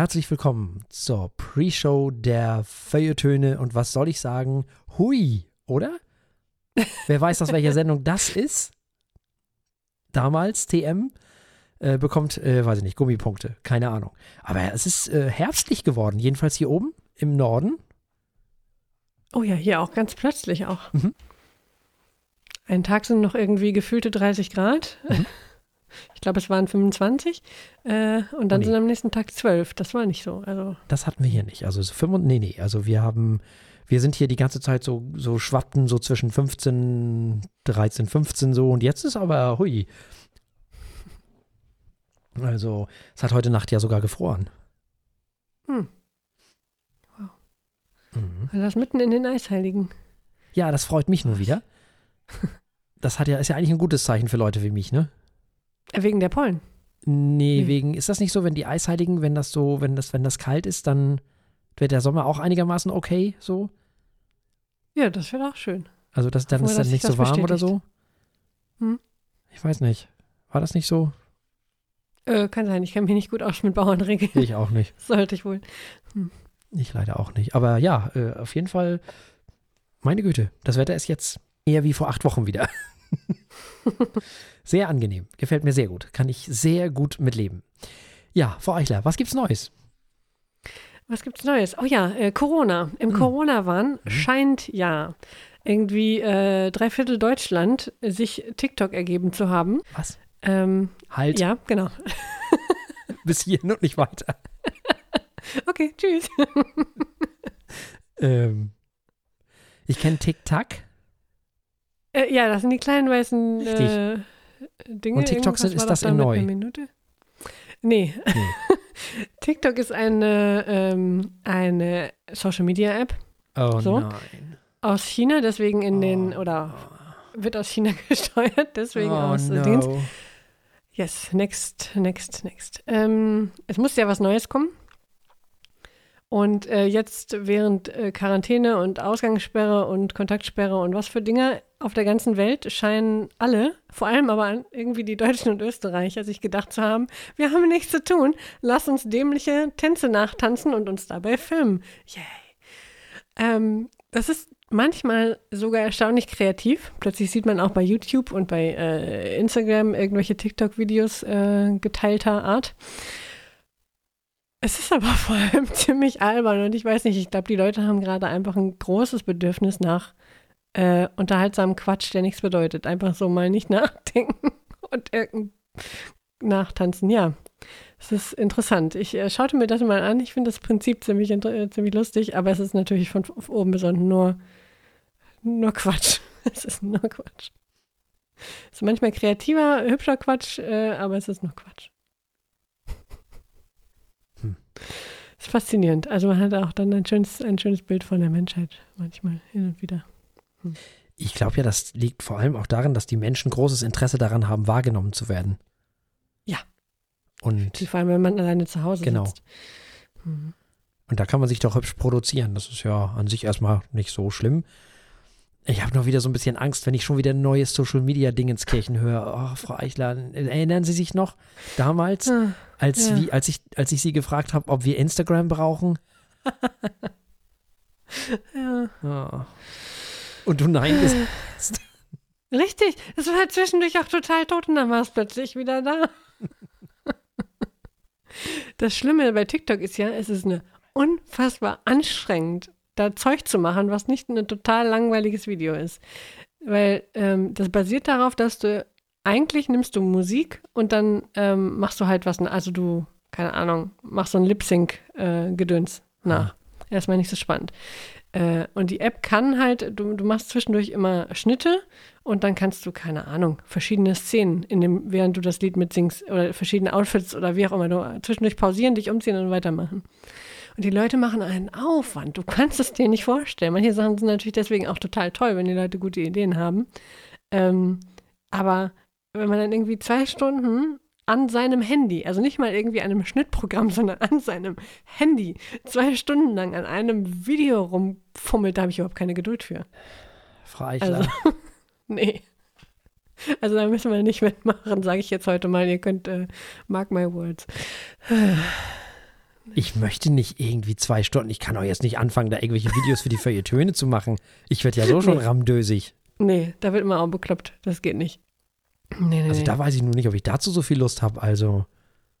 herzlich willkommen zur Pre-Show der Feuilletöne und was soll ich sagen? Hui, oder? Wer weiß, aus welcher Sendung das ist? Damals, TM, äh, bekommt, äh, weiß ich nicht, Gummipunkte, keine Ahnung. Aber es ist äh, herbstlich geworden, jedenfalls hier oben im Norden. Oh ja, hier auch ganz plötzlich auch. Mhm. Einen Tag sind noch irgendwie gefühlte 30 Grad. Mhm. Ich glaube, es waren 25. Äh, und dann Oh nee. sind am nächsten Tag 12. Das war nicht so. Also, Das hatten wir hier nicht. Also so 5, nee, nee, also wir haben, wir sind hier die ganze Zeit so, so schwappten so zwischen 15, 13, 15 so und jetzt ist aber, hui. Also, es hat heute Nacht ja sogar gefroren. Hm. Mhm. das mitten in den Eisheiligen. Ja, das freut mich nur wieder. Das hat ja, ist ja eigentlich ein gutes Zeichen für Leute wie mich, ne? Wegen der Pollen. Nee, Nee. wegen, ist das nicht so, wenn die Eisheiligen, wenn das so, wenn das, wenn das kalt ist, dann wird der Sommer auch einigermaßen okay, so? Ja, das wäre auch schön. Also das, dann wir, ist dann nicht so warm oder so? bestätigt. Hm. Ich weiß nicht. War das nicht so? Äh, kann sein, ich kenne mich nicht gut aus mit Bauernregeln. Ich auch nicht. Sollte ich wohl. Ich leider auch nicht. Aber ja, äh, auf jeden Fall, meine Güte, das Wetter ist jetzt eher wie vor acht Wochen wieder. sehr angenehm. Gefällt mir sehr gut. Kann ich sehr gut mitleben. Ja, Frau Eichler, was gibt's Neues? Was gibt's Neues? Oh ja, äh, Corona. Im Hm. Corona-Wahn scheint ja irgendwie äh, drei Viertel Deutschland sich TikTok ergeben zu haben. Was? Ähm, Halt ja, genau. bis hierhin und nicht weiter. Okay, tschüss. Ähm, ich kenne TikTok. Äh, ja, das sind die kleinen weißen äh, Dinge. Und TikTok sind- ist das in neu? einer Minute? Nee. Nee. TikTok ist eine, ähm, eine Social Media App Oh So? nein. aus China, deswegen in den, Oh. oder wird aus China gesteuert, deswegen oh, aus no. Dings. Yes, next, next, next. Ähm, es muss ja was Neues kommen. Und äh, jetzt während äh, Quarantäne und Ausgangssperre und Kontaktsperre und was für Dinge auf der ganzen Welt scheinen alle, vor allem aber irgendwie die Deutschen und Österreicher, sich gedacht zu haben, wir haben nichts zu tun, lass uns dämliche Tänze nachtanzen und uns dabei filmen. Yay. Ähm, das ist manchmal sogar erstaunlich kreativ. Plötzlich sieht man auch bei YouTube und bei äh, Instagram irgendwelche TikTok-Videos äh, geteilter Art. Es ist aber vor allem ziemlich albern und ich weiß nicht, ich glaube, die Leute haben gerade einfach ein großes Bedürfnis nach äh, unterhaltsamen Quatsch, der nichts bedeutet. Einfach so mal nicht nachdenken und nachtanzen. Ja, es ist interessant. Ich äh, schaute mir das mal an. Ich finde das Prinzip ziemlich, äh, ziemlich lustig, aber es ist natürlich von oben unten nur, nur Quatsch. Es ist nur Quatsch. Es ist manchmal kreativer, hübscher Quatsch, äh, aber es ist nur Quatsch. Hm. Es ist faszinierend. Also man hat auch dann ein schönes, ein schönes Bild von der Menschheit manchmal hin und wieder. Ich glaube ja, das liegt vor allem auch daran, dass die Menschen großes Interesse daran haben, wahrgenommen zu werden. Ja. Und, Vor allem, wenn man alleine zu Hause Genau. sitzt. Hm. und da kann man sich doch hübsch produzieren. Das ist ja an sich erstmal nicht so schlimm. Ich habe noch wieder so ein bisschen Angst, wenn ich schon wieder ein neues Social Media Ding ins Kirchen höre. Oh, Frau Eichler, erinnern Sie sich noch damals, Ah, als, ja. wie, als, ich, als ich Sie gefragt habe, ob wir Instagram brauchen? ja. Oh. Und du Nein bist. Richtig, es war halt zwischendurch auch total tot und dann war es plötzlich wieder da. Das Schlimme bei TikTok ist ja, es ist eine unfassbar anstrengend, da Zeug zu machen, was nicht ein total langweiliges Video ist. Weil ähm, das basiert darauf, dass du eigentlich nimmst du Musik und dann ähm, machst du halt was, also du, keine Ahnung, machst so ein Lip-Sync-Gedöns nach. Erstmal nicht so spannend. Äh, und die App kann halt, du, du machst zwischendurch immer Schnitte und dann kannst du, keine Ahnung, verschiedene Szenen, in dem, während du das Lied mitsingst oder verschiedene Outfits oder wie auch immer, du zwischendurch pausieren, dich umziehen und weitermachen. Und die Leute machen einen Aufwand. Du kannst es dir nicht vorstellen. Manche Sachen sind natürlich deswegen auch total toll, wenn die Leute gute Ideen haben. Ähm, aber wenn man dann irgendwie zwei Stunden an seinem Handy, also nicht mal irgendwie an einem Schnittprogramm, sondern an seinem Handy, zwei Stunden lang an einem Video rumfummelt, da habe ich überhaupt keine Geduld für. Frau Eichler. Also, nee. Also da müssen wir nicht mitmachen, sage ich jetzt heute mal. Ihr könnt, äh, mark my words. Ich möchte nicht irgendwie zwei Stunden. Ich kann auch jetzt nicht anfangen, da irgendwelche Videos für die Feuilletöne zu machen. Ich werde ja so schon Nee. ramdösig. Nee, da wird man auch bekloppt. Das geht nicht. Nee, nee, Also da weiß ich nur nicht, ob ich dazu so viel Lust habe. Also,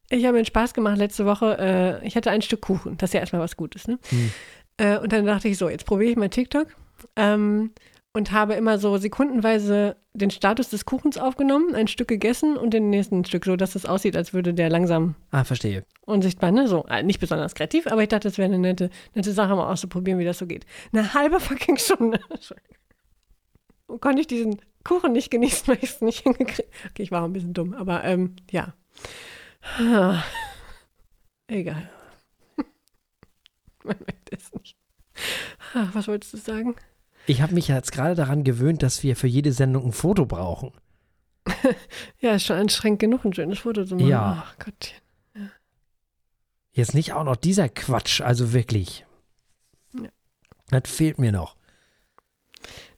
Ich habe mir Spaß gemacht letzte Woche. Äh, ich hatte ein Stück Kuchen. Das ist ja erstmal was Gutes, ne? Hm. Äh, und dann dachte ich so, jetzt probiere ich mal TikTok. Ähm, und habe immer so sekundenweise den Status des Kuchens aufgenommen, ein Stück gegessen und den nächsten Stück, so dass es aussieht, als würde der langsam ah, verstehe. unsichtbar, ne? So, äh, nicht besonders kreativ, aber ich dachte, das wäre eine nette, nette Sache, mal auszuprobieren, wie das so geht. Eine halbe fucking Stunde. Und konnte ich diesen Kuchen nicht genießen, weil ich es nicht hingekriegt Okay, ich war auch ein bisschen dumm, aber ähm, ja. Egal. Man merkt es nicht. Was wolltest du sagen? Ich habe mich jetzt gerade daran gewöhnt, dass wir für jede Sendung ein Foto brauchen. Ja, ist schon anstrengend genug, ein schönes Foto zu machen. Ja. Ach Gottchen. Jetzt nicht auch noch dieser Quatsch, also wirklich. Ja. Das fehlt mir noch.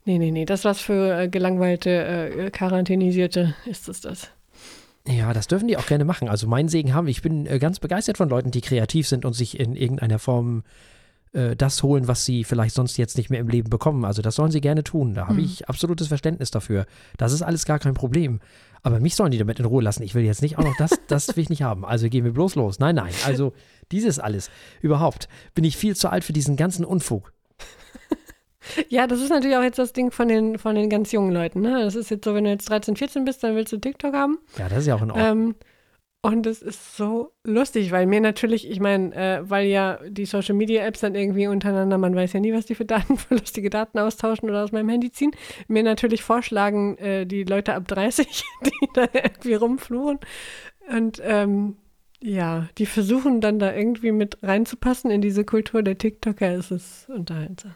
Nee, nee, nee, das was für äh, gelangweilte, äh, Quarantänisierte ist es das. Ja, das dürfen die auch gerne machen. Also meinen Segen haben. Ich bin äh, ganz begeistert von Leuten, die kreativ sind und sich in irgendeiner Form äh, das holen, was sie vielleicht sonst jetzt nicht mehr im Leben bekommen. Also das sollen sie gerne tun. Da habe Mhm. ich absolutes Verständnis dafür. Das ist alles gar kein Problem. Aber mich sollen die damit in Ruhe lassen. Ich will jetzt nicht auch noch das, das will ich nicht haben. Also gehen wir bloß los. Nein, nein. Also dieses alles. Überhaupt bin ich viel zu alt für diesen ganzen Unfug. Ja, das ist natürlich auch jetzt das Ding von den, von den ganz jungen Leuten. Ne? Das ist jetzt so, wenn du jetzt 13, 14 bist, dann willst du TikTok haben. Ja, das ist ja auch in Ordnung. Ähm, und es ist so lustig, weil mir natürlich, ich meine, äh, weil ja die Social Media Apps dann irgendwie untereinander, man weiß ja nie, was die für Daten, für lustige Daten austauschen oder aus meinem Handy ziehen, mir natürlich vorschlagen, äh, die Leute ab 30, die da irgendwie rumfluchen. Und ähm, ja, die versuchen dann da irgendwie mit reinzupassen in diese Kultur der TikToker, ist es unterhaltsam.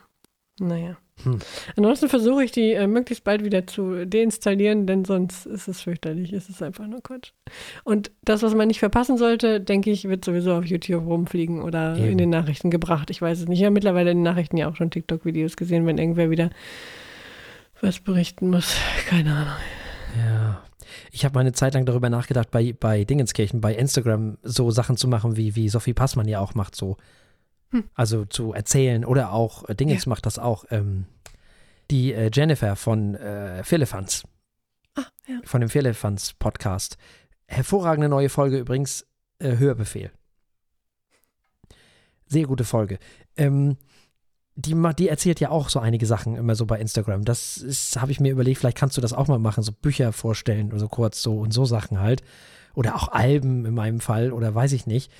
Naja. Hm. Ansonsten versuche ich die äh, möglichst bald wieder zu deinstallieren, denn sonst ist es fürchterlich. Es ist einfach nur Quatsch. Und das, was man nicht verpassen sollte, denke ich, wird sowieso auf YouTube rumfliegen oder Eben. in den Nachrichten gebracht. Ich weiß es nicht. Ich habe mittlerweile in den Nachrichten ja auch schon TikTok-Videos gesehen, wenn irgendwer wieder was berichten muss. Keine Ahnung. Ja. Ich habe mal eine Zeit lang darüber nachgedacht, bei, bei Dingenskirchen, bei Instagram so Sachen zu machen, wie, wie Sophie Passmann ja auch macht, so. Hm. Also zu erzählen oder auch, äh, Dingens macht das auch, ähm, die äh, Jennifer von äh, Firlefanz, Ah, ja. von dem Firlefanz Podcast. Hervorragende neue Folge übrigens, äh, Hörbefehl. Sehr gute Folge. Ähm, die, die erzählt ja auch so einige Sachen immer so bei Instagram. Das habe ich mir überlegt, vielleicht kannst du das auch mal machen, so Bücher vorstellen oder so kurz so und so Sachen halt. Oder auch Alben in meinem Fall oder weiß ich nicht.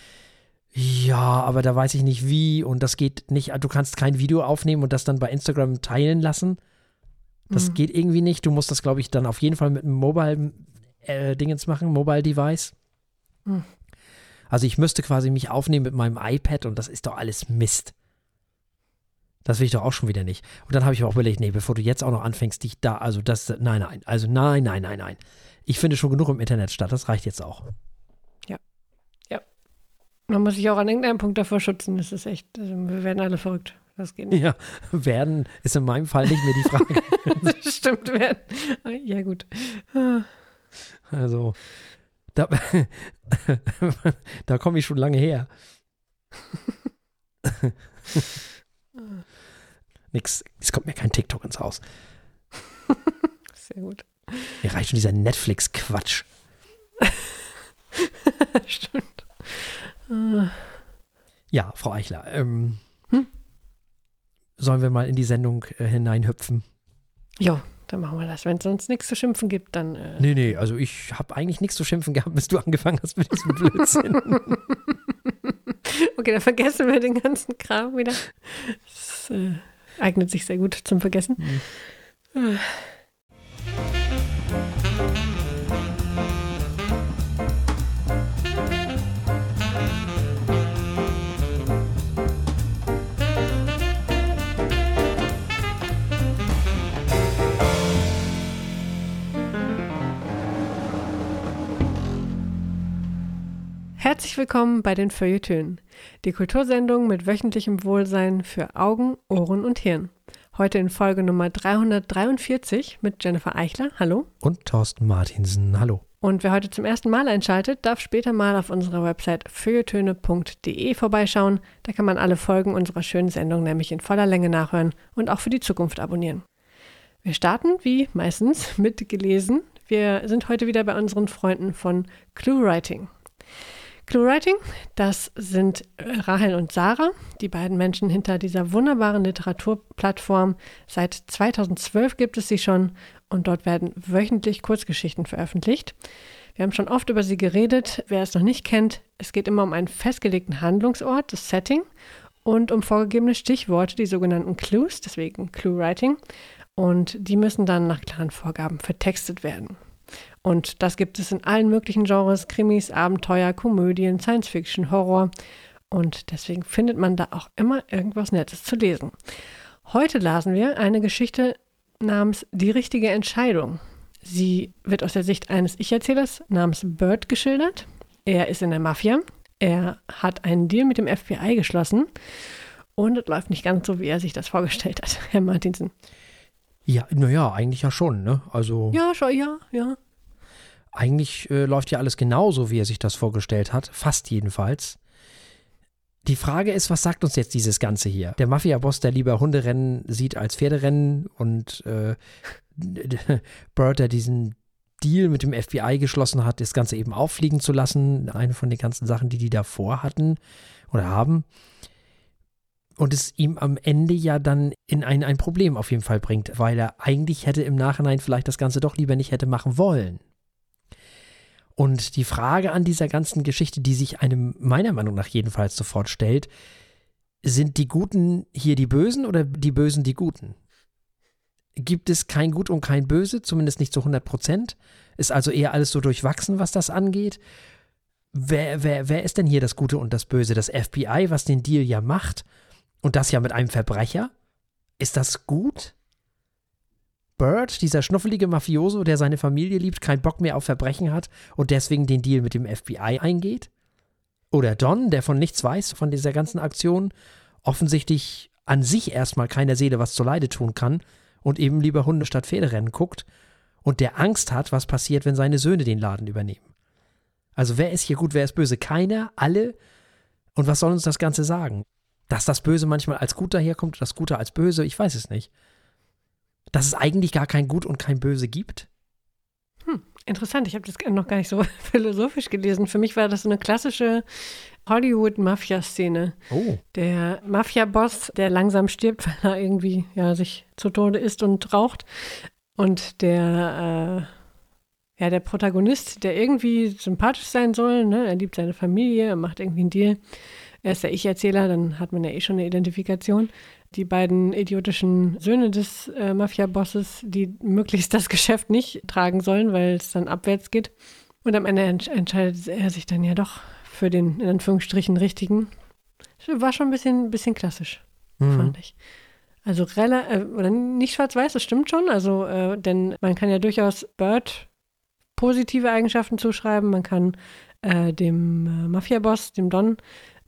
Ja, aber da weiß ich nicht wie und das geht nicht. Du kannst kein Video aufnehmen und das dann bei Instagram teilen lassen. Das Hm. geht irgendwie nicht. Du musst das, glaube ich, dann auf jeden Fall mit einem Mobile äh, machen, Mobile Device. Hm. Also ich müsste quasi mich aufnehmen mit meinem iPad und das ist doch alles Mist. Das will ich doch auch schon wieder nicht. Und dann habe ich mir auch überlegt, nee, bevor du jetzt auch noch anfängst, dich da, also das, nein, nein, also nein, nein, nein, nein. Ich finde schon genug im Internet statt, das reicht jetzt auch. Man muss sich auch an irgendeinem Punkt davor schützen. Das ist echt, also wir werden alle verrückt. Das geht nicht. Ja, werden ist in meinem Fall nicht mehr die Frage. Das stimmt, werden. Ja, gut. Also, da, da komme ich schon lange her. Nix, es kommt mir kein TikTok ins Haus. Sehr gut. Mir reicht schon dieser Netflix-Quatsch. Stimmt. Ja, Frau Eichler, ähm, Hm? sollen wir mal in die Sendung äh, hineinhüpfen? Jo, dann machen wir das. Wenn es sonst nichts zu schimpfen gibt, dann. Äh, Nee, nee, also ich habe eigentlich nichts zu schimpfen gehabt, bis du angefangen hast mit diesem Blödsinn. Okay, dann vergessen wir den ganzen Kram wieder. Das äh, eignet sich sehr gut zum Vergessen. Hm. Herzlich willkommen bei den Feuilletönen, die Kultursendung mit wöchentlichem Wohlsein für Augen, Ohren und Hirn. Heute in Folge Nummer 343 mit Jennifer Eichler. Hallo. Und Thorsten Martinsen, hallo. Und wer heute zum ersten Mal einschaltet, darf später mal auf unserer Website feuilletöne.de vorbeischauen. Da kann man alle Folgen unserer schönen Sendung nämlich in voller Länge nachhören und auch für die Zukunft abonnieren. Wir starten, wie meistens, mit gelesen. Wir sind heute wieder bei unseren Freunden von ClueWriting. ClueWriting, das sind Rahel und Sarah, die beiden Menschen hinter dieser wunderbaren Literaturplattform. Seit 2012 gibt es sie schon und dort werden wöchentlich Kurzgeschichten veröffentlicht. Wir haben schon oft über sie geredet. Wer es noch nicht kennt, es geht immer um einen festgelegten Handlungsort, das Setting, und um vorgegebene Stichworte, die sogenannten Clues, deswegen ClueWriting. Und die müssen dann nach klaren Vorgaben vertextet werden. Und das gibt es in allen möglichen Genres, Krimis, Abenteuer, Komödien, Science Fiction, Horror. Und deswegen findet man da auch immer irgendwas Nettes zu lesen. Heute lasen wir eine Geschichte namens Die richtige Entscheidung. Sie wird aus der Sicht eines Ich-Erzählers namens Bird geschildert. Er ist in der Mafia. Er hat einen Deal mit dem FBI geschlossen. Und es läuft nicht ganz so, wie er sich das vorgestellt hat, Herr Martinsen. Ja, naja, eigentlich ja schon, ne? Also. Ja, schon, ja, ja. Eigentlich äh, läuft ja alles genauso, wie er sich das vorgestellt hat. Fast jedenfalls. Die Frage ist, was sagt uns jetzt dieses Ganze hier? Der Mafia-Boss, der lieber Hunderennen sieht als Pferderennen und äh, Bird, der diesen Deal mit dem FBI geschlossen hat, das Ganze eben auffliegen zu lassen. Eine von den ganzen Sachen, die die davor hatten oder haben. Und es ihm am Ende ja dann in ein, ein Problem auf jeden Fall bringt, weil er eigentlich hätte im Nachhinein vielleicht das Ganze doch lieber nicht hätte machen wollen. Und die Frage an dieser ganzen Geschichte, die sich einem meiner Meinung nach jedenfalls sofort stellt, sind die Guten hier die Bösen oder die Bösen die Guten? Gibt es kein Gut und kein Böse, zumindest nicht zu 100 Prozent? Ist also eher alles so durchwachsen, was das angeht? Wer, wer, wer ist denn hier das Gute und das Böse? Das FBI, was den Deal ja macht und das ja mit einem Verbrecher? Ist das gut? Bird, dieser schnuffelige Mafioso, der seine Familie liebt, keinen Bock mehr auf Verbrechen hat und deswegen den Deal mit dem FBI eingeht? Oder Don, der von nichts weiß, von dieser ganzen Aktion, offensichtlich an sich erstmal keiner Seele was zuleide tun kann und eben lieber Hunde statt Pferderennen guckt und der Angst hat, was passiert, wenn seine Söhne den Laden übernehmen. Also wer ist hier gut, wer ist böse? Keiner, alle? Und was soll uns das Ganze sagen? Dass das Böse manchmal als gut daherkommt, das Gute als böse, ich weiß es nicht dass es eigentlich gar kein Gut und kein Böse gibt? Hm, interessant. Ich habe das noch gar nicht so philosophisch gelesen. Für mich war das so eine klassische Hollywood-Mafia-Szene. Oh. Der Mafia-Boss, der langsam stirbt, weil er irgendwie ja, sich zu Tode isst und raucht. Und der, äh, ja, der Protagonist, der irgendwie sympathisch sein soll, ne? er liebt seine Familie, er macht irgendwie einen Deal. Er ist der Ich-Erzähler, dann hat man ja eh schon eine Identifikation die beiden idiotischen Söhne des äh, Mafia-Bosses, die möglichst das Geschäft nicht tragen sollen, weil es dann abwärts geht. Und am Ende ent entscheidet er sich dann ja doch für den, in Anführungsstrichen, richtigen. War schon ein bisschen, bisschen klassisch, mhm. fand ich. Also relativ, äh, oder nicht schwarz-weiß, das stimmt schon. Also, äh, denn man kann ja durchaus Bird positive Eigenschaften zuschreiben. Man kann äh, dem äh, Mafia-Boss, dem Don,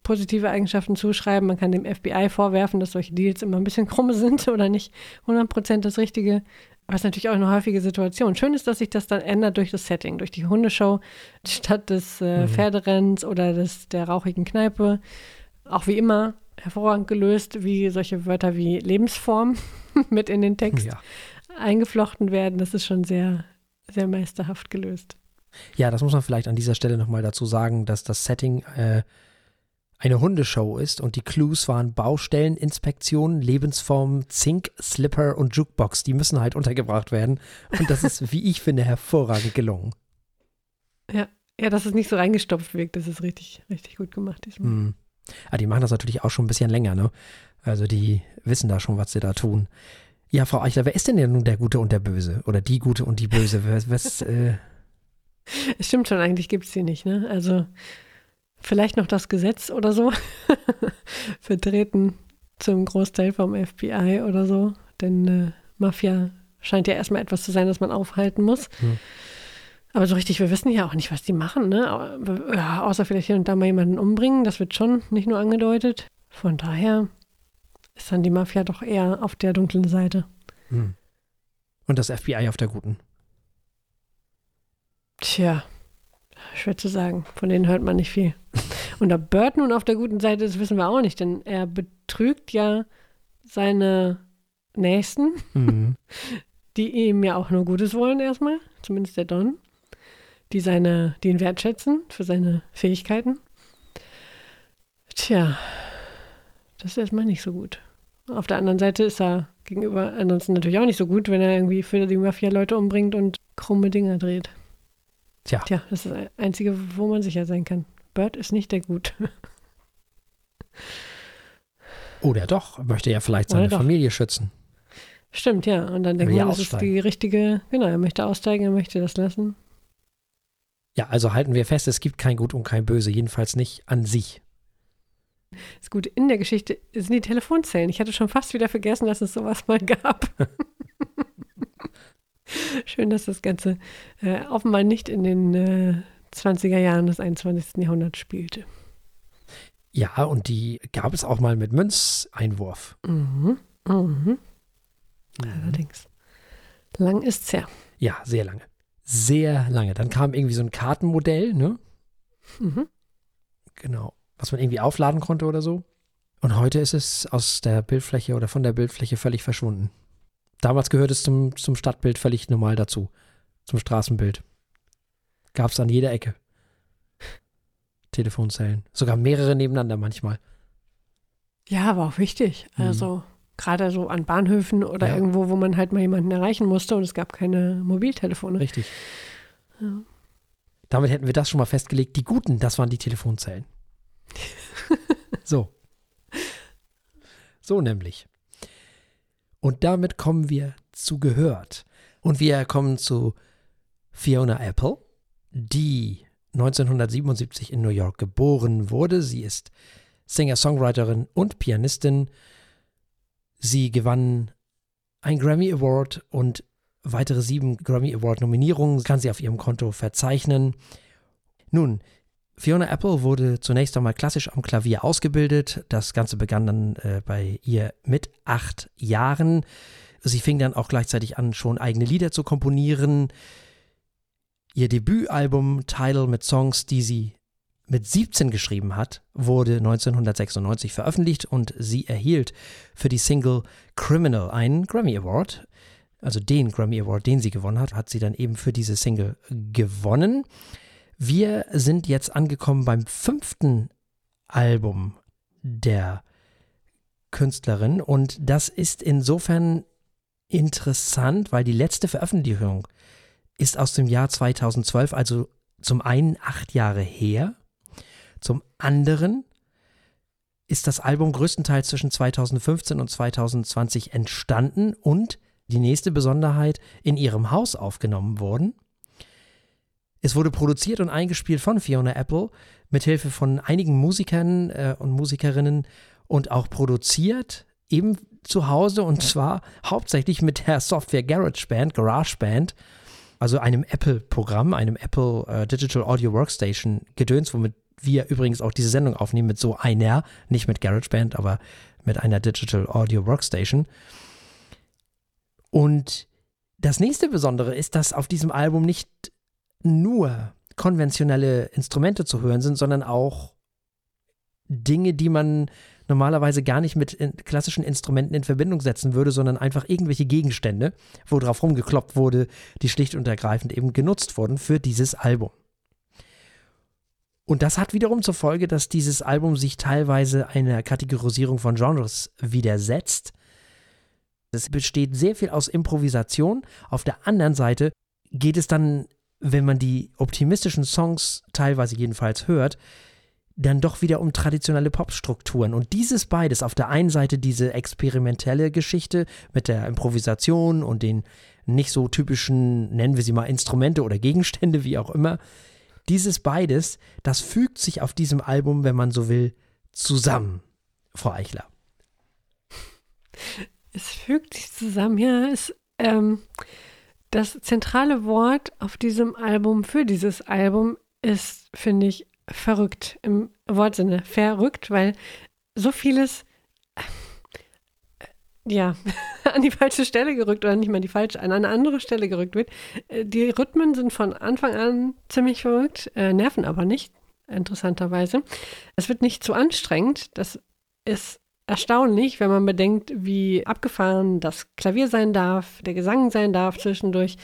positive Eigenschaften zuschreiben. Man kann dem FBI vorwerfen, dass solche Deals immer ein bisschen krumm sind oder nicht 100% das Richtige. Aber es ist natürlich auch eine häufige Situation. Schön ist, dass sich das dann ändert durch das Setting, durch die Hundeshow statt des äh, mhm. Pferderenns oder des, der rauchigen Kneipe. Auch wie immer hervorragend gelöst, wie solche Wörter wie Lebensform mit in den Text ja. eingeflochten werden. Das ist schon sehr, sehr meisterhaft gelöst. Ja, das muss man vielleicht an dieser Stelle nochmal dazu sagen, dass das Setting äh, eine Hundeshow ist und die Clues waren Baustelleninspektionen, Lebensformen, Zink, Slipper und Jukebox. Die müssen halt untergebracht werden. Und das ist, wie ich finde, hervorragend gelungen. Ja, ja, dass es nicht so reingestopft wirkt, das ist richtig, richtig gut gemacht. Hm. Ah, die machen das natürlich auch schon ein bisschen länger, ne? Also die wissen da schon, was sie da tun. Ja, Frau Eichler, wer ist denn denn nun der Gute und der Böse? Oder die Gute und die Böse? Was, was äh Es stimmt schon, eigentlich gibt es sie nicht, ne? Also Vielleicht noch das Gesetz oder so. Vertreten zum Großteil vom FBI oder so. Denn äh, Mafia scheint ja erstmal etwas zu sein, das man aufhalten muss. Hm. Aber so richtig, wir wissen ja auch nicht, was die machen, ne? Ja, außer vielleicht hier und da mal jemanden umbringen. Das wird schon nicht nur angedeutet. Von daher ist dann die Mafia doch eher auf der dunklen Seite. Hm. Und das FBI auf der guten. Tja, schwer zu sagen. Von denen hört man nicht viel. Und ob Bird nun auf der guten Seite ist, wissen wir auch nicht, denn er betrügt ja seine Nächsten, Mhm. die ihm ja auch nur Gutes wollen erstmal, zumindest der Don, die seine, die ihn wertschätzen für seine Fähigkeiten. Tja, das ist erstmal nicht so gut. Auf der anderen Seite ist er gegenüber ansonsten natürlich auch nicht so gut, wenn er irgendwie für die Mafia Leute umbringt und krumme Dinger dreht. Tja. Tja, das ist das Einzige, wo man sicher sein kann. Bird ist nicht der Gut. Oder doch, möchte ja vielleicht seine. Familie schützen. Stimmt, ja. Und dann denkt man, das ist die richtige, genau, er möchte aussteigen, er möchte das lassen. Ja, also halten wir fest, es gibt kein Gut und kein Böse, jedenfalls nicht an sich. Das Gute in der Geschichte sind die Telefonzellen. Ich hatte schon fast wieder vergessen, dass es sowas mal gab. Schön, dass das Ganze äh, offenbar nicht in den äh, 20er Jahren des 21. Jahrhunderts spielte. Ja, und die gab es auch mal mit Münzeinwurf. Mhm. Mhm. Allerdings. Lang ist's her. Ja, sehr lange. Sehr lange. Dann kam irgendwie so ein Kartenmodell, ne? Mhm. Genau. Was man irgendwie aufladen konnte oder so. Und heute ist es aus der Bildfläche oder von der Bildfläche völlig verschwunden. Damals gehört es zum, zum Stadtbild völlig normal dazu. Zum Straßenbild. Gab es an jeder Ecke. Telefonzellen. Sogar mehrere nebeneinander manchmal. Ja, war auch wichtig. Mhm. Also gerade so an Bahnhöfen oder Ja. irgendwo, wo man halt mal jemanden erreichen musste und es gab keine Mobiltelefone. Richtig. Ja. Damit hätten wir das schon mal festgelegt. Die guten, das waren die Telefonzellen. so. So nämlich. Und damit kommen wir zu gehört. Und wir kommen zu Fiona Apple, die 1977 in New York geboren wurde. Sie ist Singer-Songwriterin und Pianistin. Sie gewann ein Grammy Award und weitere sieben Grammy Award Nominierungen kann sie auf ihrem Konto verzeichnen. Nun, Fiona Apple wurde zunächst einmal klassisch am Klavier ausgebildet. Das Ganze begann dann äh, bei ihr mit acht Jahren. Sie fing dann auch gleichzeitig an, schon eigene Lieder zu komponieren. Ihr Debütalbum Tidal mit Songs, die sie mit 17 geschrieben hat, wurde 1996 veröffentlicht und sie erhielt für die Single Criminal einen Grammy Award. Also den Grammy Award, den sie gewonnen hat, hat sie dann eben für diese Single gewonnen. Wir sind jetzt angekommen beim fünften Album der Künstlerin und das ist insofern interessant, weil die letzte Veröffentlichung ist aus dem Jahr 2012, also zum einen acht Jahre her, zum anderen ist das Album größtenteils zwischen 2015 und 2020 entstanden und die nächste Besonderheit in ihrem Haus aufgenommen worden. Es wurde produziert und eingespielt von Fiona Apple mit Hilfe von einigen Musikern äh, und Musikerinnen und auch produziert eben zu Hause und zwar hauptsächlich mit der Software GarageBand, GarageBand, also einem Apple-Programm, einem Apple äh, Digital Audio Workstation Gedöns, womit wir übrigens auch diese Sendung aufnehmen mit so einer, nicht mit GarageBand, aber mit einer Digital Audio Workstation. Und das nächste Besondere ist, dass auf diesem Album nicht nur konventionelle Instrumente zu hören sind, sondern auch Dinge, die man normalerweise gar nicht mit in klassischen Instrumenten in Verbindung setzen würde, sondern einfach irgendwelche Gegenstände, wo drauf rumgekloppt wurde, die schlicht und ergreifend eben genutzt wurden für dieses Album. Und das hat wiederum zur Folge, dass dieses Album sich teilweise einer Kategorisierung von Genres widersetzt. Es besteht sehr viel aus Improvisation. Auf der anderen Seite geht es dann, wenn man die optimistischen Songs teilweise jedenfalls hört, dann doch wieder um traditionelle Popstrukturen. Und dieses beides, auf der einen Seite diese experimentelle Geschichte mit der Improvisation und den nicht so typischen, nennen wir sie mal Instrumente oder Gegenstände, wie auch immer, dieses beides, das fügt sich auf diesem Album, wenn man so will, zusammen, Frau Eichler. Es fügt sich zusammen, ja. Es, ähm, das zentrale Wort auf diesem Album für dieses Album ist, finde ich, verrückt im Wortsinne. Verrückt, weil so vieles, äh, ja, an die falsche Stelle gerückt oder nicht mal die falsche, an eine andere Stelle gerückt wird. Äh, die Rhythmen sind von Anfang an ziemlich verrückt, äh, nerven aber nicht, interessanterweise. Es wird nicht zu anstrengend. Das ist erstaunlich, wenn man bedenkt, wie abgefahren das Klavier sein darf, der Gesang sein darf zwischendurch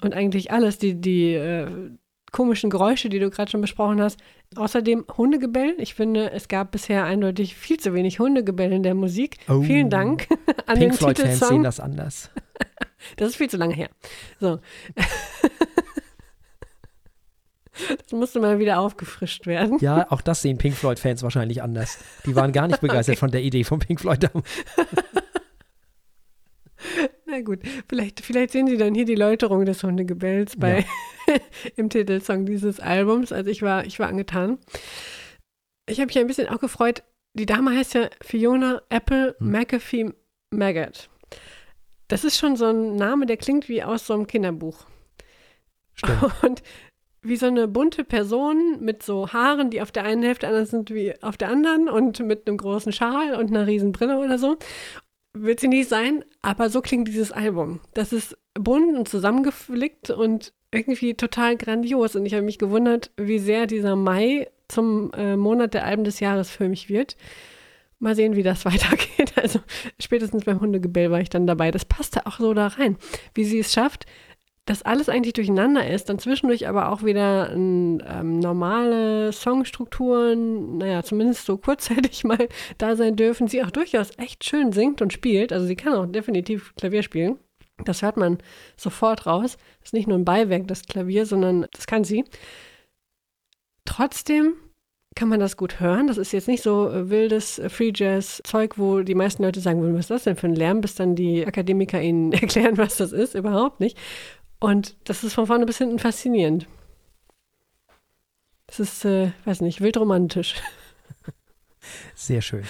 und eigentlich alles, die, die äh, komischen Geräusche, die du gerade schon besprochen hast. Außerdem Hundegebell. Ich finde, es gab bisher eindeutig viel zu wenig Hundegebell in der Musik. Oh, Vielen Dank an Pink den Floyd-Fans sehen das anders. das ist viel zu lange her. So. Das musste mal wieder aufgefrischt werden. Ja, auch das sehen Pink Floyd-Fans wahrscheinlich anders. Die waren gar nicht begeistert okay. von der Idee von Pink Floyd. Na gut, vielleicht, vielleicht sehen Sie dann hier die Läuterung des Hundegebells bei ja. im Titelsong dieses Albums. Also ich war, ich war angetan. Ich habe mich ein bisschen auch gefreut. Die Dame heißt ja Fiona Apple hm. McAfee Maggot. Das ist schon so ein Name, der klingt wie aus so einem Kinderbuch. Stimmt. Und wie so eine bunte Person mit so Haaren, die auf der einen Hälfte anders sind wie auf der anderen und mit einem großen Schal und einer riesen Brille oder so. Wird sie nicht sein, aber so klingt dieses Album. Das ist bunt und zusammengeflickt und irgendwie total grandios. Und ich habe mich gewundert, wie sehr dieser Mai zum äh, Monat der Alben des Jahres für mich wird. Mal sehen, wie das weitergeht. Also spätestens beim Hundegebell war ich dann dabei. Das passte auch so da rein, wie sie es schafft, dass alles eigentlich durcheinander ist, dann zwischendurch aber auch wieder ähm, normale Songstrukturen, naja, zumindest so kurzzeitig mal da sein dürfen, sie auch durchaus echt schön singt und spielt. Also sie kann auch definitiv Klavier spielen. Das hört man sofort raus. Das ist nicht nur ein Beiwerk, das Klavier, sondern das kann sie. Trotzdem kann man das gut hören. Das ist jetzt nicht so äh, wildes äh, Free Jazz Zeug, wo die meisten Leute sagen würden, was ist das denn für ein Lärm, bis dann die Akademiker ihnen erklären, was das ist. Überhaupt nicht. Und das ist von vorne bis hinten faszinierend. Es ist, äh, weiß nicht, wildromantisch. Sehr schön.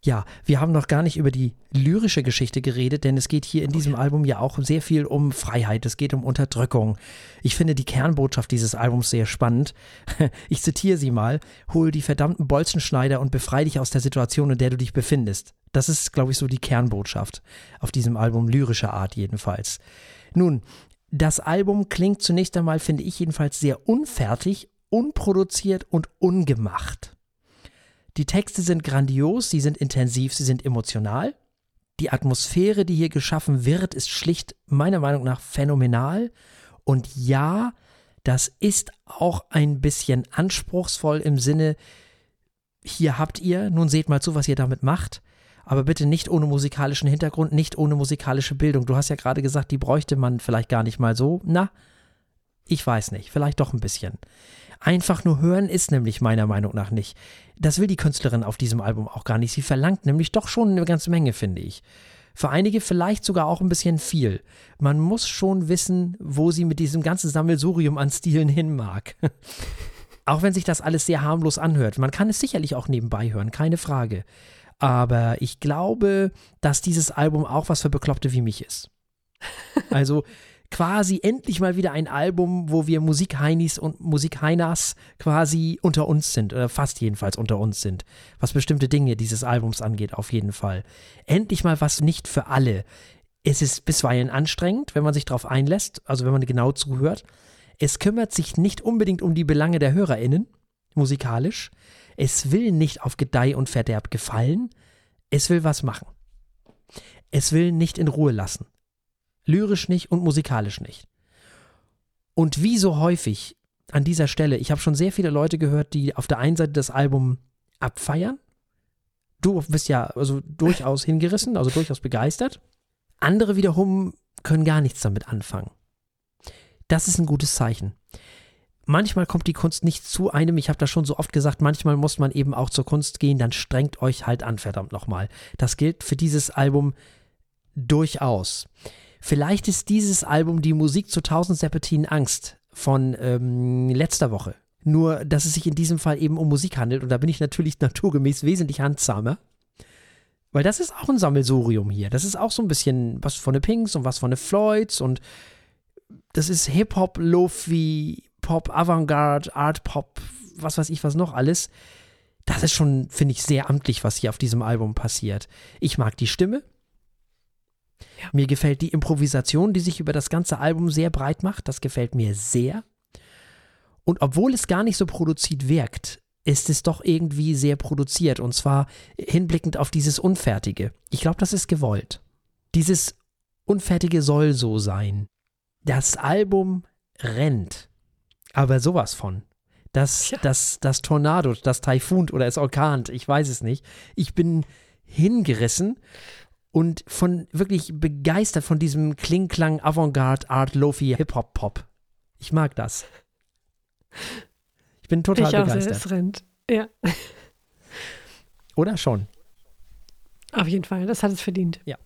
Ja, wir haben noch gar nicht über die lyrische Geschichte geredet, denn es geht hier in diesem Album ja auch sehr viel um Freiheit, es geht um Unterdrückung. Ich finde die Kernbotschaft dieses Albums sehr spannend. Ich zitiere sie mal: Hol die verdammten Bolzenschneider und befreie dich aus der Situation, in der du dich befindest. Das ist, glaube ich, so die Kernbotschaft auf diesem Album, lyrischer Art jedenfalls. Nun, das Album klingt zunächst einmal, finde ich jedenfalls, sehr unfertig, unproduziert und ungemacht. Die Texte sind grandios, sie sind intensiv, sie sind emotional. Die Atmosphäre, die hier geschaffen wird, ist schlicht meiner Meinung nach phänomenal. Und ja, das ist auch ein bisschen anspruchsvoll im Sinne, hier habt ihr, nun seht mal zu, was ihr damit macht aber bitte nicht ohne musikalischen Hintergrund, nicht ohne musikalische Bildung. Du hast ja gerade gesagt, die bräuchte man vielleicht gar nicht mal so. Na, ich weiß nicht, vielleicht doch ein bisschen. Einfach nur hören ist nämlich meiner Meinung nach nicht. Das will die Künstlerin auf diesem Album auch gar nicht. Sie verlangt nämlich doch schon eine ganze Menge, finde ich. Für einige vielleicht sogar auch ein bisschen viel. Man muss schon wissen, wo sie mit diesem ganzen Sammelsurium an Stilen hin mag. auch wenn sich das alles sehr harmlos anhört. Man kann es sicherlich auch nebenbei hören, keine Frage. Aber ich glaube, dass dieses Album auch was für Bekloppte wie mich ist. Also quasi endlich mal wieder ein Album, wo wir Musikheinis und Musikheinas quasi unter uns sind, oder fast jedenfalls unter uns sind, was bestimmte Dinge dieses Albums angeht, auf jeden Fall. Endlich mal was nicht für alle. Es ist bisweilen anstrengend, wenn man sich darauf einlässt, also wenn man genau zuhört. Es kümmert sich nicht unbedingt um die Belange der HörerInnen, musikalisch. Es will nicht auf Gedeih und Verderb gefallen, es will was machen. Es will nicht in Ruhe lassen. Lyrisch nicht und musikalisch nicht. Und wie so häufig an dieser Stelle, ich habe schon sehr viele Leute gehört, die auf der einen Seite das Album abfeiern. Du bist ja also durchaus hingerissen, also durchaus begeistert. Andere wiederum können gar nichts damit anfangen. Das ist ein gutes Zeichen manchmal kommt die Kunst nicht zu einem. Ich habe das schon so oft gesagt, manchmal muss man eben auch zur Kunst gehen, dann strengt euch halt an, verdammt nochmal. Das gilt für dieses Album durchaus. Vielleicht ist dieses Album die Musik zu Tausend Serpentinen Angst von ähm, letzter Woche. Nur, dass es sich in diesem Fall eben um Musik handelt und da bin ich natürlich naturgemäß wesentlich handsamer. Weil das ist auch ein Sammelsurium hier. Das ist auch so ein bisschen was von den Pinks und was von den Floyds und das ist Hip-Hop, Lofi, Pop, Avantgarde, Art Pop, was weiß ich was noch alles. Das ist schon, finde ich, sehr amtlich, was hier auf diesem Album passiert. Ich mag die Stimme. Ja. Mir gefällt die Improvisation, die sich über das ganze Album sehr breit macht. Das gefällt mir sehr. Und obwohl es gar nicht so produziert wirkt, ist es doch irgendwie sehr produziert. Und zwar hinblickend auf dieses Unfertige. Ich glaube, das ist gewollt. Dieses Unfertige soll so sein. Das Album rennt. Aber sowas von. Das, ja. das, das Tornado, das Taifun oder das Orkan, ich weiß es nicht. Ich bin hingerissen und von wirklich begeistert von diesem Klingklang Avantgarde Art Lofi Hip Hop Pop. Ich mag das. Ich bin total ich begeistert. Auch, es rennt. Ja. Oder schon? Auf jeden Fall, das hat es verdient. Ja.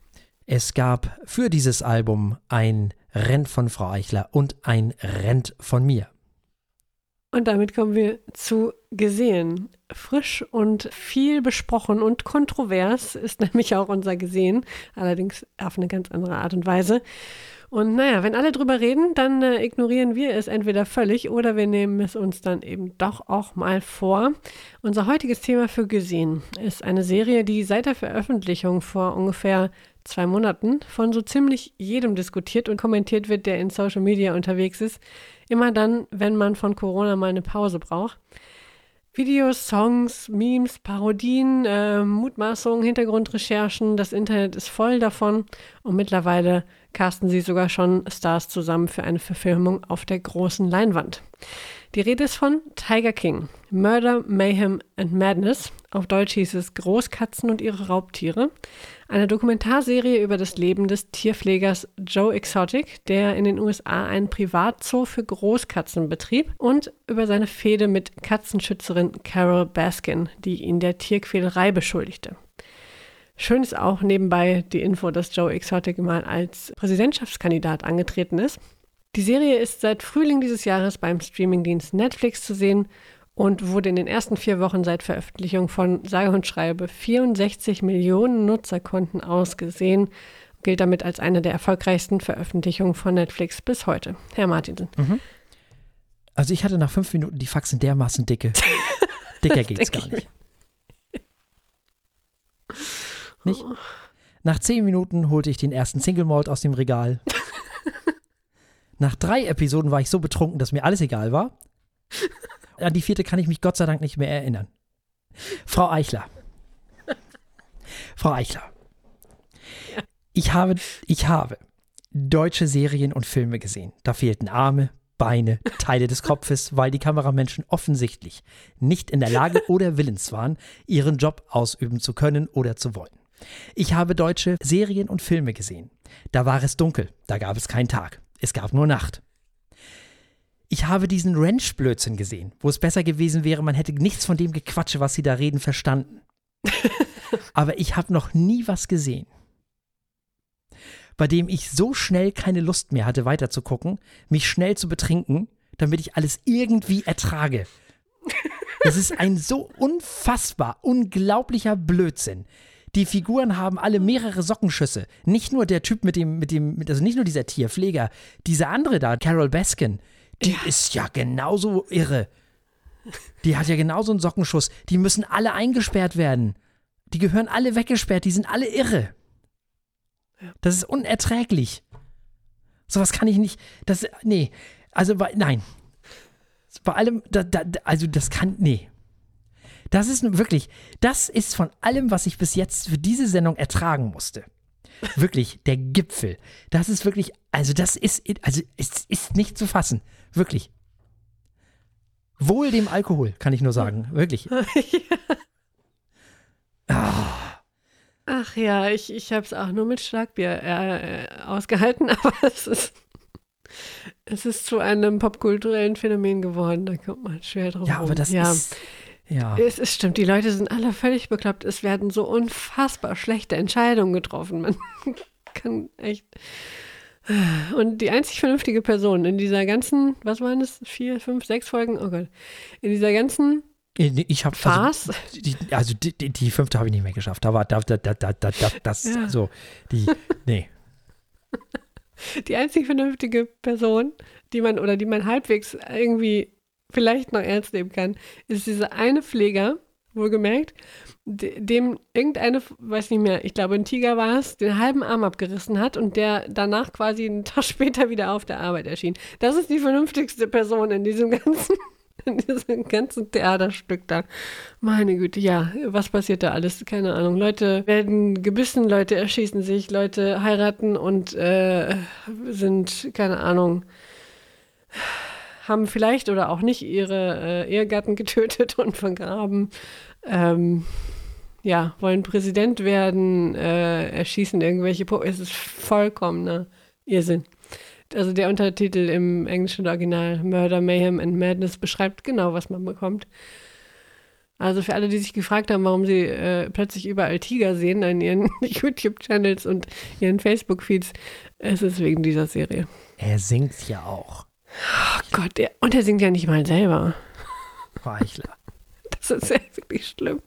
Es gab für dieses Album ein Rent von Frau Eichler und ein Rent von mir. Und damit kommen wir zu Gesehen. Frisch und viel besprochen und kontrovers ist nämlich auch unser Gesehen, allerdings auf eine ganz andere Art und Weise. Und naja, wenn alle drüber reden, dann äh, ignorieren wir es entweder völlig oder wir nehmen es uns dann eben doch auch mal vor. Unser heutiges Thema für Gesehen ist eine Serie, die seit der Veröffentlichung vor ungefähr zwei Monaten von so ziemlich jedem diskutiert und kommentiert wird, der in Social Media unterwegs ist. Immer dann, wenn man von Corona mal eine Pause braucht. Videos, Songs, Memes, Parodien, äh, Mutmaßungen, Hintergrundrecherchen, das Internet ist voll davon und mittlerweile casten sie sogar schon Stars zusammen für eine Verfilmung auf der großen Leinwand. Die Rede ist von Tiger King, Murder, Mayhem and Madness. Auf Deutsch hieß es Großkatzen und ihre Raubtiere. Eine Dokumentarserie über das Leben des Tierpflegers Joe Exotic, der in den USA einen Privatzoo für Großkatzen betrieb und über seine Fehde mit Katzenschützerin Carol Baskin, die ihn der Tierquälerei beschuldigte. Schön ist auch nebenbei die Info, dass Joe Exotic mal als Präsidentschaftskandidat angetreten ist. Die Serie ist seit Frühling dieses Jahres beim Streamingdienst Netflix zu sehen und wurde in den ersten vier Wochen seit Veröffentlichung von sage und schreibe 64 Millionen Nutzerkonten ausgesehen. Gilt damit als eine der erfolgreichsten Veröffentlichungen von Netflix bis heute. Herr Martinsen. Mhm. Also ich hatte nach fünf Minuten die Faxen dermaßen dicke. Dicker geht's gar nicht. Nicht? Nach zehn Minuten holte ich den ersten Single Malt aus dem Regal. Nach drei Episoden war ich so betrunken, dass mir alles egal war. An die vierte kann ich mich Gott sei Dank nicht mehr erinnern. Frau Eichler. Frau Eichler. Ich habe, ich habe deutsche Serien und Filme gesehen. Da fehlten Arme, Beine, Teile des Kopfes, weil die Kameramenschen offensichtlich nicht in der Lage oder willens waren, ihren Job ausüben zu können oder zu wollen. Ich habe deutsche Serien und Filme gesehen. Da war es dunkel, da gab es keinen Tag, es gab nur Nacht ich habe diesen Ranch-Blödsinn gesehen, wo es besser gewesen wäre, man hätte nichts von dem Gequatsche, was sie da reden, verstanden. Aber ich habe noch nie was gesehen, bei dem ich so schnell keine Lust mehr hatte, weiterzugucken, mich schnell zu betrinken, damit ich alles irgendwie ertrage. Es ist ein so unfassbar, unglaublicher Blödsinn. Die Figuren haben alle mehrere Sockenschüsse. Nicht nur der Typ mit dem, mit dem, also nicht nur dieser Tierpfleger, diese andere da, Carol Baskin, die ja. ist ja genauso irre. Die hat ja genauso einen Sockenschuss. Die müssen alle eingesperrt werden. Die gehören alle weggesperrt. Die sind alle irre. Das ist unerträglich. Sowas kann ich nicht. Das, nee. Also, nein. Bei allem, da, da, also das kann, nee. Das ist wirklich, das ist von allem, was ich bis jetzt für diese Sendung ertragen musste. Wirklich, der Gipfel. Das ist wirklich, also das ist, also es ist nicht zu fassen. Wirklich. Wohl dem Alkohol, kann ich nur sagen. Wirklich. ja. ah. Ach ja, ich, ich habe es auch nur mit Schlagbier äh, äh, ausgehalten, aber es ist, es ist zu einem popkulturellen Phänomen geworden. Da kommt man schwer drauf. Ja, aber das ja. ist. Ja. Es, es stimmt, die Leute sind alle völlig bekloppt. Es werden so unfassbar schlechte Entscheidungen getroffen. Man kann echt. Und die einzig vernünftige Person in dieser ganzen, was waren das, vier, fünf, sechs Folgen? Oh Gott. In dieser ganzen ich habe also, die, also die, die, die, fünfte habe ich nicht mehr geschafft. Da war da, da, da, da, da das ja. also die nee. Die einzig vernünftige Person, die man oder die man halbwegs irgendwie vielleicht noch ernst nehmen kann, ist dieser eine Pfleger, wohlgemerkt, dem irgendeine, weiß nicht mehr, ich glaube ein Tiger war es, den halben Arm abgerissen hat und der danach quasi einen Tag später wieder auf der Arbeit erschien. Das ist die vernünftigste Person in diesem ganzen, in diesem ganzen Theaterstück da. Meine Güte, ja, was passiert da alles? Keine Ahnung. Leute werden gebissen, Leute erschießen sich, Leute heiraten und äh, sind, keine Ahnung haben vielleicht oder auch nicht ihre äh, Ehegatten getötet und vergraben. Ähm, ja, wollen Präsident werden, äh, erschießen irgendwelche. Po es ist vollkommener Irrsinn. Also der Untertitel im englischen Original Murder, Mayhem and Madness beschreibt genau, was man bekommt. Also für alle, die sich gefragt haben, warum sie äh, plötzlich überall Tiger sehen an ihren YouTube-Channels und ihren Facebook-Feeds, es ist wegen dieser Serie. Er singt ja auch. Oh Gott, der, und er singt ja nicht mal selber. Weichler. Das ist ja wirklich schlimm.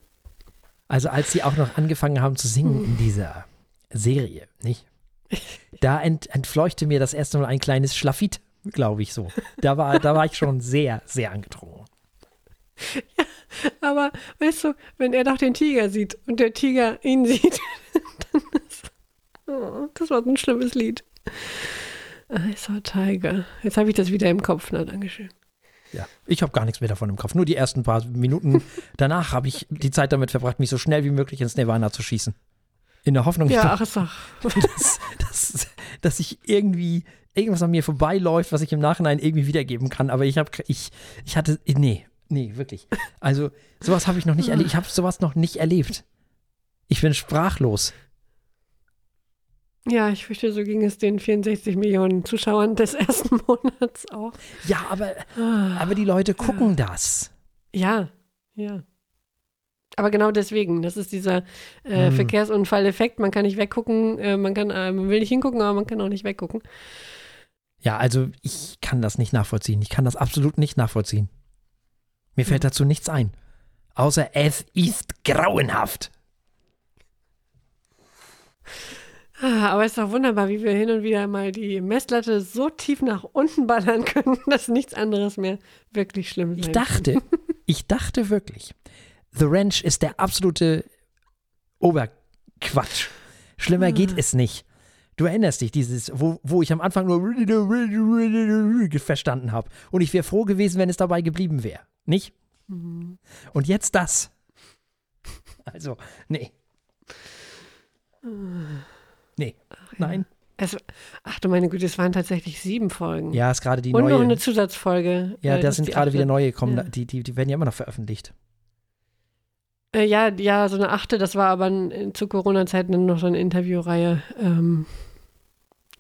Also als sie auch noch angefangen haben zu singen in dieser Serie, nicht? Da ent, entfleuchte mir das erste Mal ein kleines Schlafit, glaube ich so. Da war, da war ich schon sehr, sehr angetrunken. Ja, aber weißt du, wenn er doch den Tiger sieht und der Tiger ihn sieht, dann ist, oh, das war so ein schlimmes Lied. I saw Tiger. Jetzt habe ich das wieder im Kopf. Na, Dankeschön. Ja, ich habe gar nichts mehr davon im Kopf. Nur die ersten paar Minuten danach habe ich die Zeit damit verbracht, mich so schnell wie möglich ins Nirvana zu schießen. In der Hoffnung, ja, ach, ach. Dass, dass, dass ich irgendwie irgendwas an mir vorbeiläuft, was ich im Nachhinein irgendwie wiedergeben kann. Aber ich habe, ich, ich hatte, nee, nee, wirklich. Also sowas habe ich noch nicht erlebt. Ich habe sowas noch nicht erlebt. Ich bin sprachlos. Ja, ich fürchte, so ging es den 64 Millionen Zuschauern des ersten Monats auch. Ja, aber, ah, aber die Leute gucken ja. das. Ja, ja. Aber genau deswegen, das ist dieser äh, hm. Verkehrsunfalleffekt. Man kann nicht weggucken, äh, man, kann, äh, man will nicht hingucken, aber man kann auch nicht weggucken. Ja, also ich kann das nicht nachvollziehen. Ich kann das absolut nicht nachvollziehen. Mir fällt dazu nichts ein. Außer es ist grauenhaft. Ah, aber es ist doch wunderbar, wie wir hin und wieder mal die Messlatte so tief nach unten ballern können, dass nichts anderes mehr wirklich schlimm ist. Ich dachte, ich dachte wirklich, The Ranch ist der absolute Oberquatsch. Schlimmer ah. geht es nicht. Du erinnerst dich, dieses, wo, wo ich am Anfang nur verstanden habe. Und ich wäre froh gewesen, wenn es dabei geblieben wäre. Nicht? Mhm. Und jetzt das. Also, nee. Nee, ach, nein. Es, ach du meine Güte, es waren tatsächlich sieben Folgen. Ja, ist gerade die Und neue. Und noch eine Zusatzfolge. Ja, äh, da sind gerade wieder neue gekommen. Ja. Die, die, die werden ja immer noch veröffentlicht. Äh, ja, ja, so eine achte, das war aber zu Corona-Zeiten noch so eine Interviewreihe. Ähm,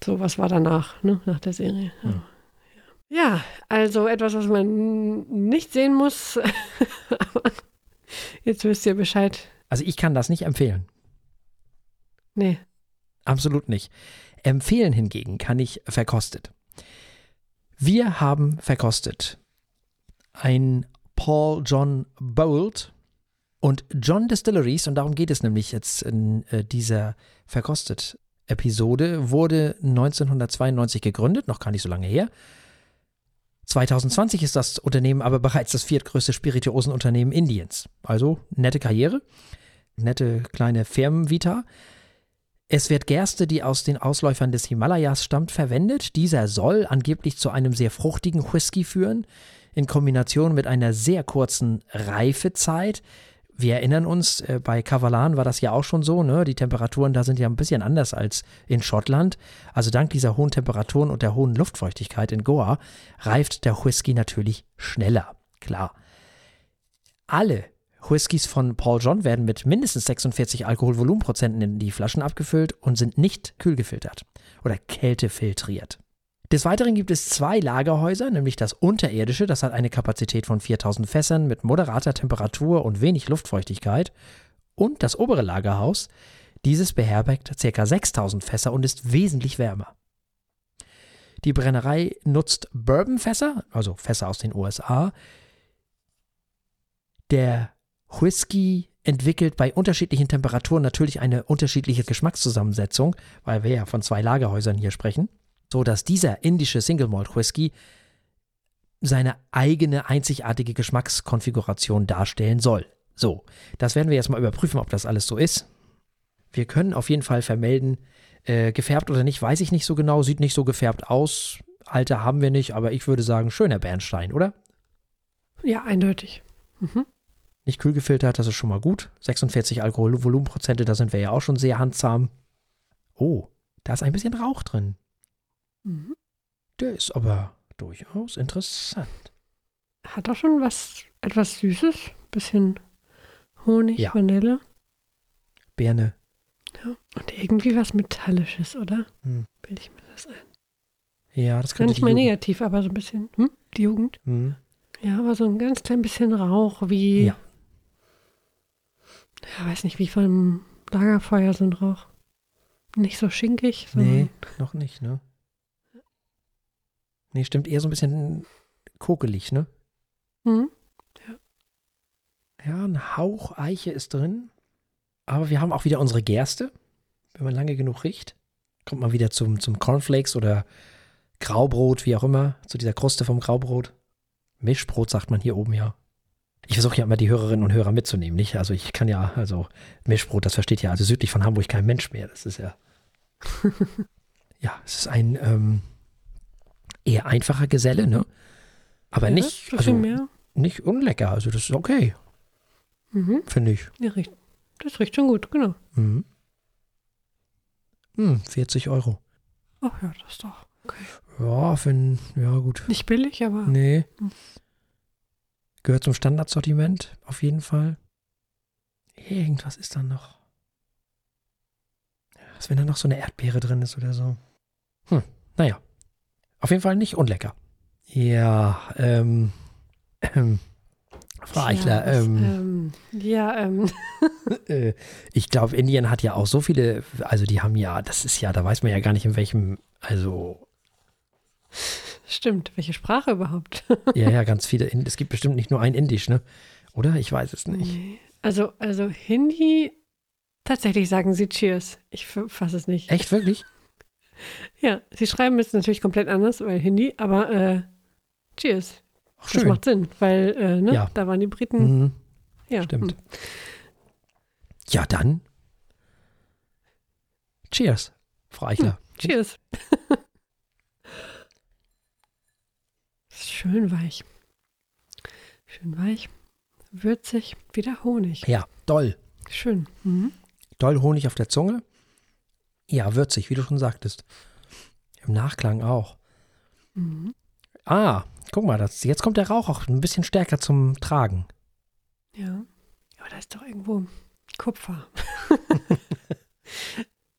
so, was war danach, ne, nach der Serie. Ja. Hm. ja, also etwas, was man nicht sehen muss. aber jetzt wisst ihr Bescheid. Also ich kann das nicht empfehlen. Nee. Absolut nicht. Empfehlen hingegen kann ich verkostet. Wir haben verkostet ein Paul John Bold und John Distilleries, und darum geht es nämlich jetzt in äh, dieser Verkostet-Episode, wurde 1992 gegründet, noch gar nicht so lange her. 2020 ist das Unternehmen aber bereits das viertgrößte Spirituosenunternehmen Indiens. Also nette Karriere, nette kleine Firmenvita. Es wird Gerste, die aus den Ausläufern des Himalayas stammt, verwendet. Dieser soll angeblich zu einem sehr fruchtigen Whisky führen, in Kombination mit einer sehr kurzen Reifezeit. Wir erinnern uns, äh, bei Kavalan war das ja auch schon so, ne? Die Temperaturen da sind ja ein bisschen anders als in Schottland. Also dank dieser hohen Temperaturen und der hohen Luftfeuchtigkeit in Goa reift der Whisky natürlich schneller. Klar. Alle Whiskys von Paul John werden mit mindestens 46 Alkoholvolumenprozenten in die Flaschen abgefüllt und sind nicht kühlgefiltert oder kältefiltriert. Des Weiteren gibt es zwei Lagerhäuser, nämlich das unterirdische, das hat eine Kapazität von 4000 Fässern mit moderater Temperatur und wenig Luftfeuchtigkeit, und das obere Lagerhaus, dieses beherbergt ca. 6000 Fässer und ist wesentlich wärmer. Die Brennerei nutzt Bourbonfässer, also Fässer aus den USA. Der Whisky entwickelt bei unterschiedlichen Temperaturen natürlich eine unterschiedliche Geschmackszusammensetzung, weil wir ja von zwei Lagerhäusern hier sprechen, so dass dieser indische Single Malt Whisky seine eigene einzigartige Geschmackskonfiguration darstellen soll. So, das werden wir jetzt mal überprüfen, ob das alles so ist. Wir können auf jeden Fall vermelden, äh, gefärbt oder nicht, weiß ich nicht so genau, sieht nicht so gefärbt aus. Alter haben wir nicht, aber ich würde sagen, schöner Bernstein, oder? Ja, eindeutig. Mhm. Nicht kühl gefiltert, das ist schon mal gut. 46 Alkoholvolumenprozente, da sind wir ja auch schon sehr handsam. Oh, da ist ein bisschen Rauch drin. Mhm. Der ist aber durchaus interessant. Hat auch schon was, etwas Süßes. Bisschen Honig, Ja. Vanille. Birne. Ja. Und irgendwie was Metallisches, oder? Hm. Bild ich mir das ein. Ja, das könnte nicht mal Jugend- negativ, aber so ein bisschen, hm? Die Jugend. Hm. Ja, aber so ein ganz klein bisschen Rauch, wie. Ja. Ja, weiß nicht, wie vom Lagerfeuer so ein Rauch. Nicht so schinkig, sondern. Nee, noch nicht, ne? Nee, stimmt eher so ein bisschen kokelig, ne? Hm? Ja, ein Hauch Eiche ist drin. Aber wir haben auch wieder unsere Gerste. Wenn man lange genug riecht, kommt man wieder zum, zum Cornflakes oder Graubrot, wie auch immer, zu dieser Kruste vom Graubrot. Mischbrot sagt man hier oben ja. Ich versuche ja immer die Hörerinnen und Hörer mitzunehmen, nicht? Also ich kann ja, also Mischbrot, das versteht ja also südlich von Hamburg kein Mensch mehr. Das ist ja. ja, es ist ein ähm, eher einfacher Geselle, ne? Aber Ja, nicht, so also mehr. nicht unlecker. Also das ist okay, Mhm. finde ich. Ja, riecht, das riecht schon gut, genau. Mhm. Hm, 40 Euro. Ach ja, das ist doch okay. Ja, wenn, ja gut. Nicht billig, aber. Nee. Hm. Gehört zum Standardsortiment, auf jeden Fall. Irgendwas ist da noch. Was, wenn da noch so eine Erdbeere drin ist oder so? Hm, naja. Auf jeden Fall nicht unlecker. Ja, ähm, ähm Frau Eichler, was, ähm, ähm, ja, ähm, äh, ich glaube, Indien hat ja auch so viele, also die haben ja, das ist ja, da weiß man ja gar nicht in welchem, also stimmt. Welche Sprache überhaupt? Ja, ja, ganz viele. Es gibt bestimmt nicht nur ein Indisch, ne? Oder? Ich weiß es nicht. Nee. Also, also Hindi, tatsächlich sagen sie Cheers. Ich fasse es nicht. Echt, wirklich? Ja, sie schreiben es natürlich komplett anders, weil Hindi, aber äh, Cheers. Ach, Das schön. macht Sinn, weil äh, ne, Ja. da waren die Briten. Mhm. Ja, stimmt. hm. Ja, dann. Cheers, Frau Eichler. Cheers. ist schön weich. Schön weich, würzig, wieder Honig. Ja, doll. Schön. Mhm. Doll Honig auf der Zunge. Ja, würzig, wie du schon sagtest. Im Nachklang auch. Mhm. Ah, guck mal, das, jetzt kommt der Rauch auch ein bisschen stärker zum Tragen. Ja. Aber da ist doch irgendwo Kupfer.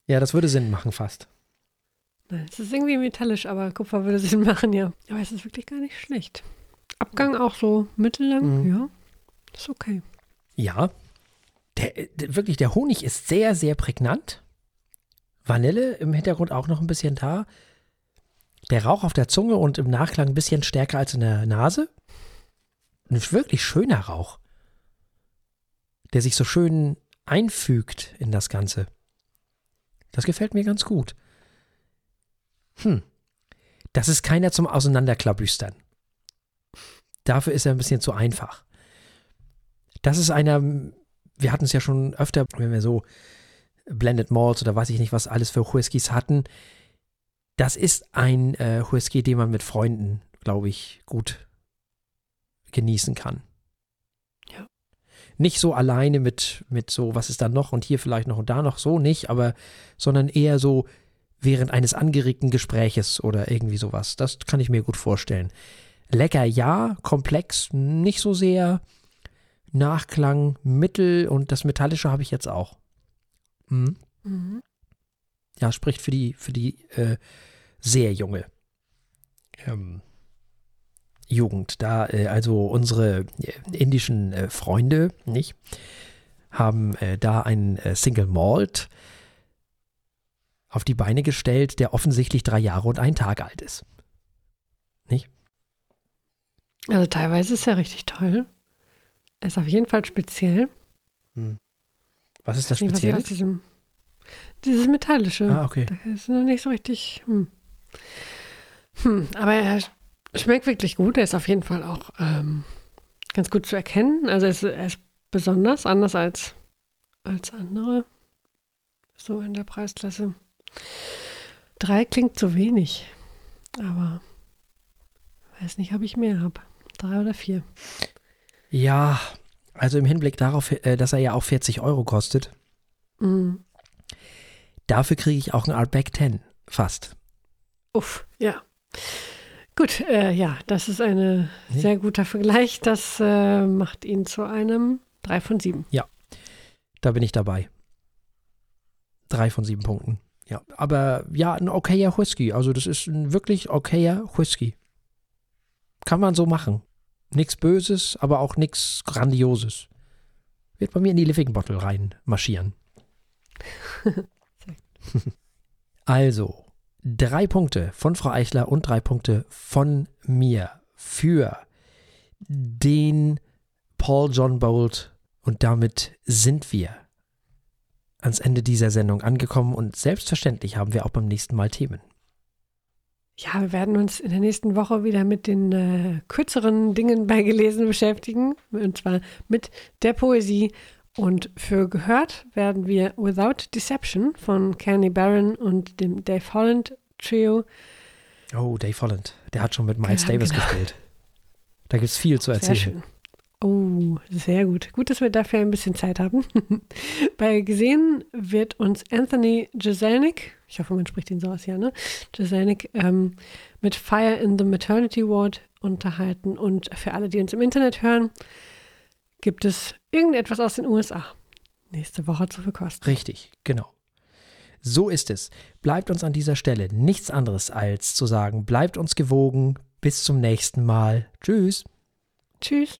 Ja, das würde Sinn machen fast. Nein, es ist irgendwie metallisch, aber Kupfer würde Sinn machen, ja. Aber es ist wirklich gar nicht schlecht. Abgang auch so mittellang, Mhm. ja. Ist okay. Ja. Der, der, wirklich, der Honig ist sehr, sehr prägnant. Vanille im Hintergrund auch noch ein bisschen da. Der Rauch auf der Zunge und im Nachklang ein bisschen stärker als in der Nase. Ein wirklich schöner Rauch. Der sich so schön einfügt in das Ganze. Das gefällt mir ganz gut. Hm. Das ist keiner zum Auseinanderklabüstern. Dafür ist er ein bisschen zu einfach. Das ist einer, wir hatten es ja schon öfter, wenn wir so Blended Malls oder weiß ich nicht, was alles für Whiskys hatten. Das ist ein äh, Whisky, den man mit Freunden, glaube ich, gut genießen kann. Ja. Nicht so alleine mit, mit so, was ist da noch und hier vielleicht noch und da noch, so nicht, aber, sondern eher so während eines angeregten Gespräches oder irgendwie sowas. Das kann ich mir gut vorstellen. Lecker, ja, komplex, nicht so sehr. Nachklang, Mittel und das Metallische habe ich jetzt auch. Mhm. Mhm. Ja, spricht für die, für die äh, sehr junge ähm, Jugend. Da, äh, also unsere äh, indischen äh, Freunde, nicht? Haben äh, da einen äh, Single Malt auf die Beine gestellt, der offensichtlich drei Jahre und einen Tag alt ist. Also teilweise ist er richtig toll. Er ist auf jeden Fall speziell. Was ist das Nee, Spezielle? dieses Metallische. Ah, okay. Das ist noch nicht so richtig. Hm. Hm, aber er schmeckt wirklich gut. Er ist auf jeden Fall auch ähm, ganz gut zu erkennen. Also es, er ist besonders, anders als, als andere. So in der Preisklasse. Drei klingt zu wenig, aber weiß nicht, ob ich mehr habe. Drei oder vier. Ja, also im Hinblick darauf, äh, dass er ja auch 40 Euro kostet, Mhm. dafür kriege ich auch ein Artback 10. Fast. Uff, ja. Gut, äh, ja, das ist ein Nee. sehr guter Vergleich. Das äh, macht ihn zu einem 3 von 7. Da bin ich dabei. Drei von sieben Punkten. Ja, aber ja, ein okayer Whisky. Also das ist ein wirklich okayer Whisky. Kann man so machen. Nichts Böses, aber auch nichts Grandioses. Wird bei mir in die Living Bottle rein marschieren. also, drei Punkte von Frau Eichler und drei Punkte von mir für den Paul John Bolt. Und damit sind wir ans Ende dieser Sendung angekommen und selbstverständlich haben wir auch beim nächsten Mal Themen. Ja, wir werden uns in der nächsten Woche wieder mit den äh, kürzeren Dingen bei Gelesen beschäftigen. Und zwar mit der Poesie. Und für gehört werden wir Without Deception von Kenny Barron und dem Dave Holland Trio. Oh, Dave Holland, der hat schon mit Miles Ja, Davis genau. gespielt. Da gibt es viel zu erzählen. Oh, sehr gut. Gut, dass wir dafür ein bisschen Zeit haben. Bei Gesehen wird uns Anthony Jeselnik, ich hoffe, man spricht ihn so aus, ja, ne? Jeselnik, ähm, mit Fire in the Maternity Ward unterhalten. Und für alle, die uns im Internet hören, gibt es irgendetwas aus den USA. Nächste Woche zu verkosten. Richtig, genau. So ist es. Bleibt uns an dieser Stelle nichts anderes als zu sagen, bleibt uns gewogen. Bis zum nächsten Mal. Tschüss. Tschüss.